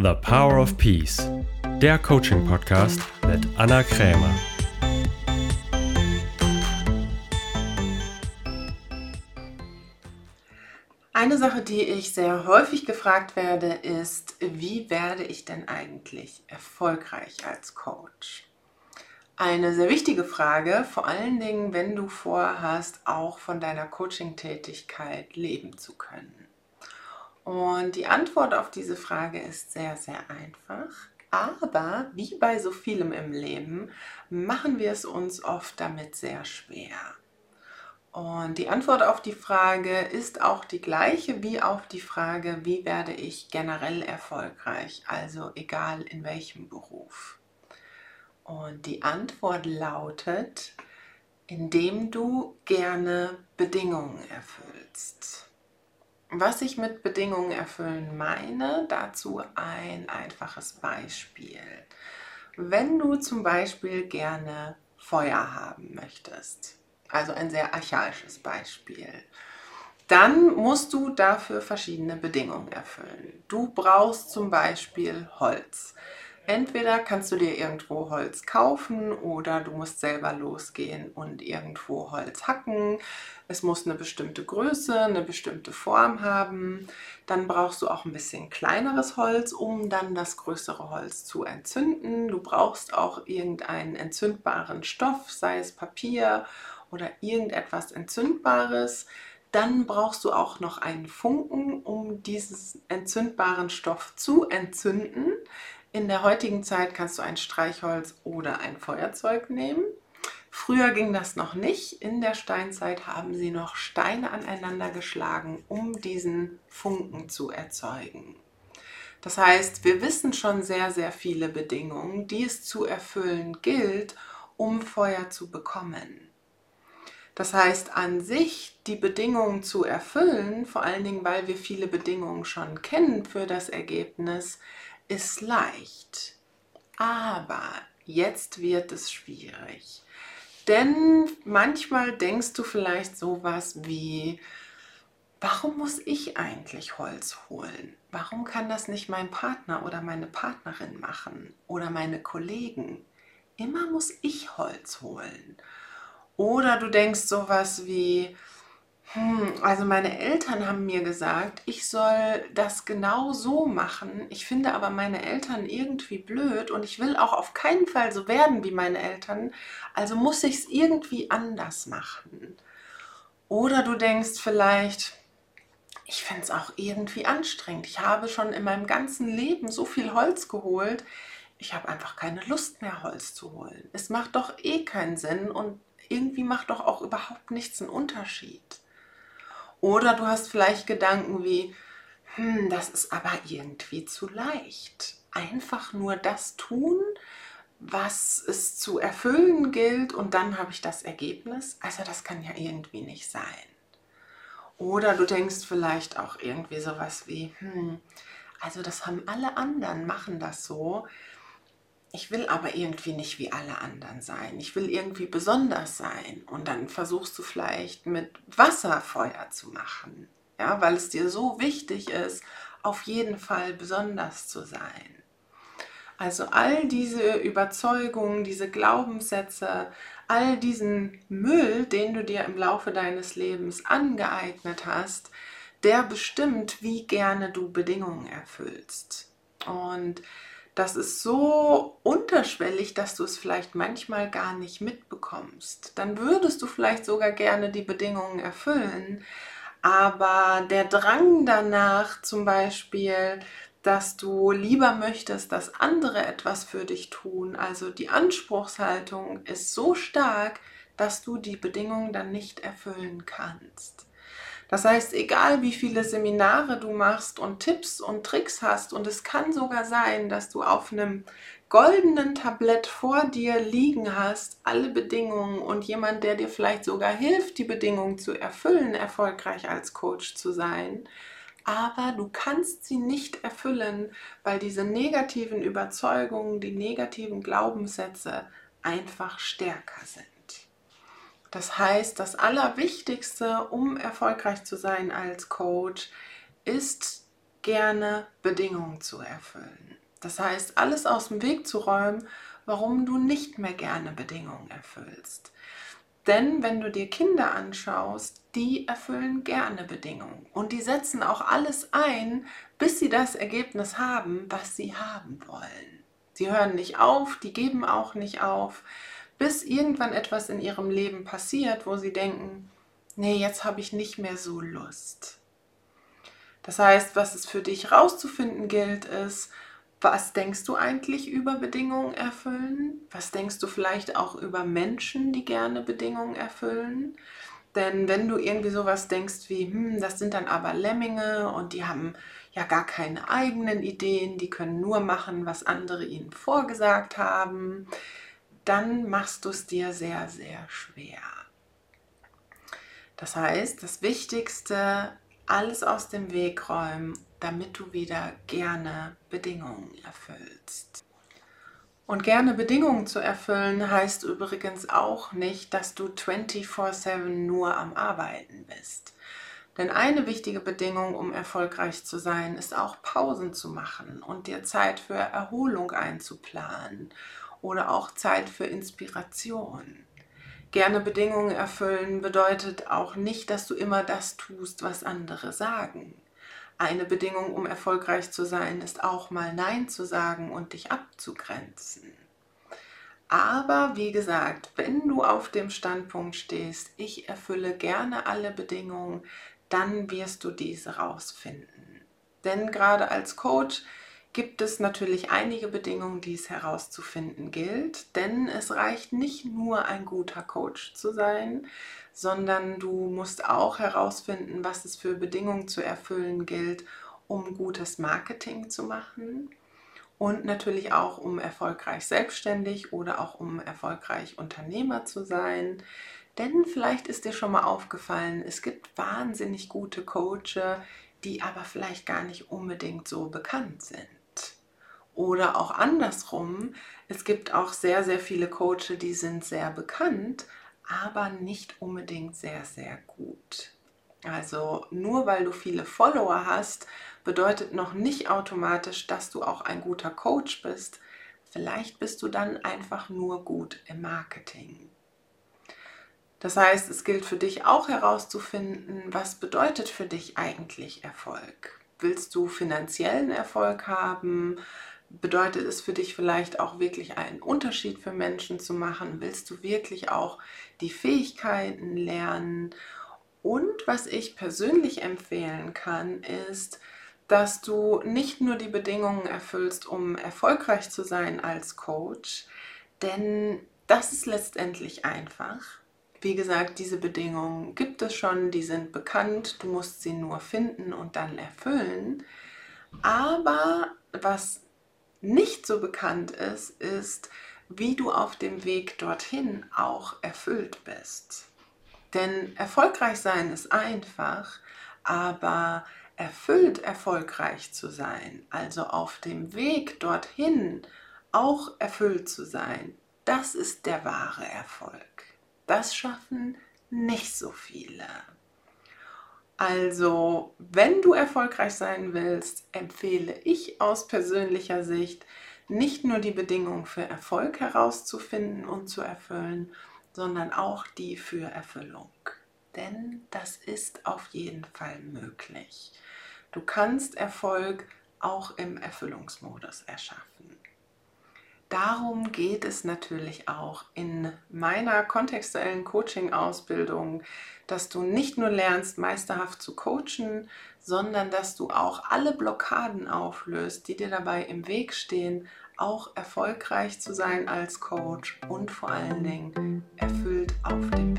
The Power of Peace, der Coaching-Podcast mit Anna Krämer. Eine Sache, die ich sehr häufig gefragt werde, ist, wie werde ich denn eigentlich erfolgreich als Coach? Eine sehr wichtige Frage, vor allen Dingen, wenn du vorhast, auch von deiner Coaching-Tätigkeit leben zu können. Und die Antwort auf diese Frage ist sehr, sehr einfach. Aber wie bei so vielem im Leben machen wir es uns oft damit sehr schwer. Und die Antwort auf die Frage ist auch die gleiche wie auf die Frage, wie werde ich generell erfolgreich, also egal in welchem Beruf. Und die Antwort lautet, indem du gerne Bedingungen erfüllst. Was ich mit Bedingungen erfüllen meine, dazu ein einfaches Beispiel. Wenn du zum Beispiel gerne Feuer haben möchtest, also ein sehr archaisches Beispiel, dann musst du dafür verschiedene Bedingungen erfüllen. Du brauchst zum Beispiel Holz. Entweder kannst du dir irgendwo Holz kaufen oder du musst selber losgehen und irgendwo Holz hacken. Es muss eine bestimmte Größe, eine bestimmte Form haben. Dann brauchst du auch ein bisschen kleineres Holz, um dann das größere Holz zu entzünden. Du brauchst auch irgendeinen entzündbaren Stoff, sei es Papier oder irgendetwas Entzündbares. Dann brauchst du auch noch einen Funken, um diesen entzündbaren Stoff zu entzünden. In der heutigen Zeit kannst du ein Streichholz oder ein Feuerzeug nehmen. Früher ging das noch nicht. In der Steinzeit haben sie noch Steine aneinander geschlagen, um diesen Funken zu erzeugen. Das heißt, wir wissen schon sehr, sehr viele Bedingungen, die es zu erfüllen gilt, um Feuer zu bekommen. Das heißt, an sich die Bedingungen zu erfüllen, vor allen Dingen, weil wir viele Bedingungen schon kennen für das Ergebnis, ist leicht, aber jetzt wird es schwierig. Denn manchmal denkst du vielleicht sowas wie, warum muss ich eigentlich Holz holen? Warum kann das nicht mein Partner oder meine Partnerin machen oder meine Kollegen? Immer muss ich Holz holen. Oder du denkst sowas wie, hm, also meine Eltern haben mir gesagt, ich soll das genau so machen. Ich finde aber meine Eltern irgendwie blöd und ich will auch auf keinen Fall so werden wie meine Eltern. Also muss ich es irgendwie anders machen. Oder du denkst vielleicht, ich finde es auch irgendwie anstrengend. Ich habe schon in meinem ganzen Leben so viel Holz geholt. Ich habe einfach keine Lust mehr, Holz zu holen. Es macht doch eh keinen Sinn und irgendwie macht doch auch überhaupt nichts einen Unterschied. Oder du hast vielleicht Gedanken wie, hm, das ist aber irgendwie zu leicht. Einfach nur das tun, was es zu erfüllen gilt und dann habe ich das Ergebnis. Also das kann ja irgendwie nicht sein. Oder du denkst vielleicht auch irgendwie sowas wie, hm, also das haben alle anderen, machen das so ich will aber irgendwie nicht wie alle anderen sein. Ich will irgendwie besonders sein. Und dann versuchst du vielleicht mit Wasser Feuer zu machen. Ja, weil es dir so wichtig ist, auf jeden Fall besonders zu sein. Also all diese Überzeugungen, diese Glaubenssätze, all diesen Müll, den du dir im Laufe deines Lebens angeeignet hast, der bestimmt, wie gerne du Bedingungen erfüllst. Und das ist so unterschwellig, dass du es vielleicht manchmal gar nicht mitbekommst. Dann würdest du vielleicht sogar gerne die Bedingungen erfüllen, aber der Drang danach zum Beispiel, dass du lieber möchtest, dass andere etwas für dich tun, also die Anspruchshaltung ist so stark, dass du die Bedingungen dann nicht erfüllen kannst. Das heißt, egal wie viele Seminare du machst und Tipps und Tricks hast, und es kann sogar sein, dass du auf einem goldenen Tablett vor dir liegen hast, alle Bedingungen und jemand, der dir vielleicht sogar hilft, die Bedingungen zu erfüllen, erfolgreich als Coach zu sein. Aber du kannst sie nicht erfüllen, weil diese negativen Überzeugungen, die negativen Glaubenssätze einfach stärker sind. Das heißt, das Allerwichtigste, um erfolgreich zu sein als Coach, ist gerne Bedingungen zu erfüllen. Das heißt, alles aus dem Weg zu räumen, warum du nicht mehr gerne Bedingungen erfüllst. Denn wenn du dir Kinder anschaust, die erfüllen gerne Bedingungen und die setzen auch alles ein, bis sie das Ergebnis haben, was sie haben wollen. Sie hören nicht auf, die geben auch nicht auf, bis irgendwann etwas in ihrem Leben passiert, wo sie denken, nee, jetzt habe ich nicht mehr so Lust. Das heißt, was es für dich rauszufinden gilt, ist, was denkst du eigentlich über Bedingungen erfüllen? Was denkst du vielleicht auch über Menschen, die gerne Bedingungen erfüllen? Denn wenn du irgendwie sowas denkst wie, hm, das sind dann aber Lemminge und die haben ja gar keine eigenen Ideen, die können nur machen, was andere ihnen vorgesagt haben, dann machst du es dir sehr, sehr schwer. Das heißt, das Wichtigste, alles aus dem Weg räumen damit du wieder gerne Bedingungen erfüllst. Und gerne Bedingungen zu erfüllen heißt übrigens auch nicht, dass du 24/7 nur am Arbeiten bist. Denn eine wichtige Bedingung, um erfolgreich zu sein, ist auch Pausen zu machen und dir Zeit für Erholung einzuplanen oder auch Zeit für Inspiration. Gerne Bedingungen erfüllen bedeutet auch nicht, dass du immer das tust, was andere sagen. Eine Bedingung, um erfolgreich zu sein, ist auch mal Nein zu sagen und dich abzugrenzen. Aber wie gesagt, wenn du auf dem Standpunkt stehst, ich erfülle gerne alle Bedingungen, dann wirst du diese rausfinden. Denn gerade als Coach gibt es natürlich einige Bedingungen, die es herauszufinden gilt. Denn es reicht nicht nur ein guter Coach zu sein, sondern du musst auch herausfinden, was es für Bedingungen zu erfüllen gilt, um gutes Marketing zu machen und natürlich auch um erfolgreich selbstständig oder auch um erfolgreich Unternehmer zu sein. Denn vielleicht ist dir schon mal aufgefallen, es gibt wahnsinnig gute Coaches, die aber vielleicht gar nicht unbedingt so bekannt sind. Oder auch andersrum, es gibt auch sehr, sehr viele Coaches, die sind sehr bekannt, aber nicht unbedingt sehr, sehr gut. Also nur weil du viele Follower hast, bedeutet noch nicht automatisch, dass du auch ein guter Coach bist. Vielleicht bist du dann einfach nur gut im Marketing. Das heißt, es gilt für dich auch herauszufinden, was bedeutet für dich eigentlich Erfolg? Willst du finanziellen Erfolg haben? Bedeutet es für dich vielleicht auch wirklich einen Unterschied für Menschen zu machen? Willst du wirklich auch die Fähigkeiten lernen? Und was ich persönlich empfehlen kann, ist, dass du nicht nur die Bedingungen erfüllst, um erfolgreich zu sein als Coach, denn das ist letztendlich einfach. Wie gesagt, diese Bedingungen gibt es schon, die sind bekannt, du musst sie nur finden und dann erfüllen. Aber was nicht so bekannt ist, ist, wie du auf dem Weg dorthin auch erfüllt bist. Denn erfolgreich sein ist einfach, aber erfüllt erfolgreich zu sein, also auf dem Weg dorthin auch erfüllt zu sein, das ist der wahre Erfolg. Das schaffen nicht so viele. Also, wenn du erfolgreich sein willst, empfehle ich aus persönlicher Sicht, nicht nur die Bedingungen für Erfolg herauszufinden und zu erfüllen, sondern auch die für Erfüllung. Denn das ist auf jeden Fall möglich. Du kannst Erfolg auch im Erfüllungsmodus erschaffen. Darum geht es natürlich auch in meiner kontextuellen Coaching-Ausbildung, dass du nicht nur lernst, meisterhaft zu coachen, sondern dass du auch alle Blockaden auflöst, die dir dabei im Weg stehen, auch erfolgreich zu sein als Coach und vor allen Dingen erfüllt auf dem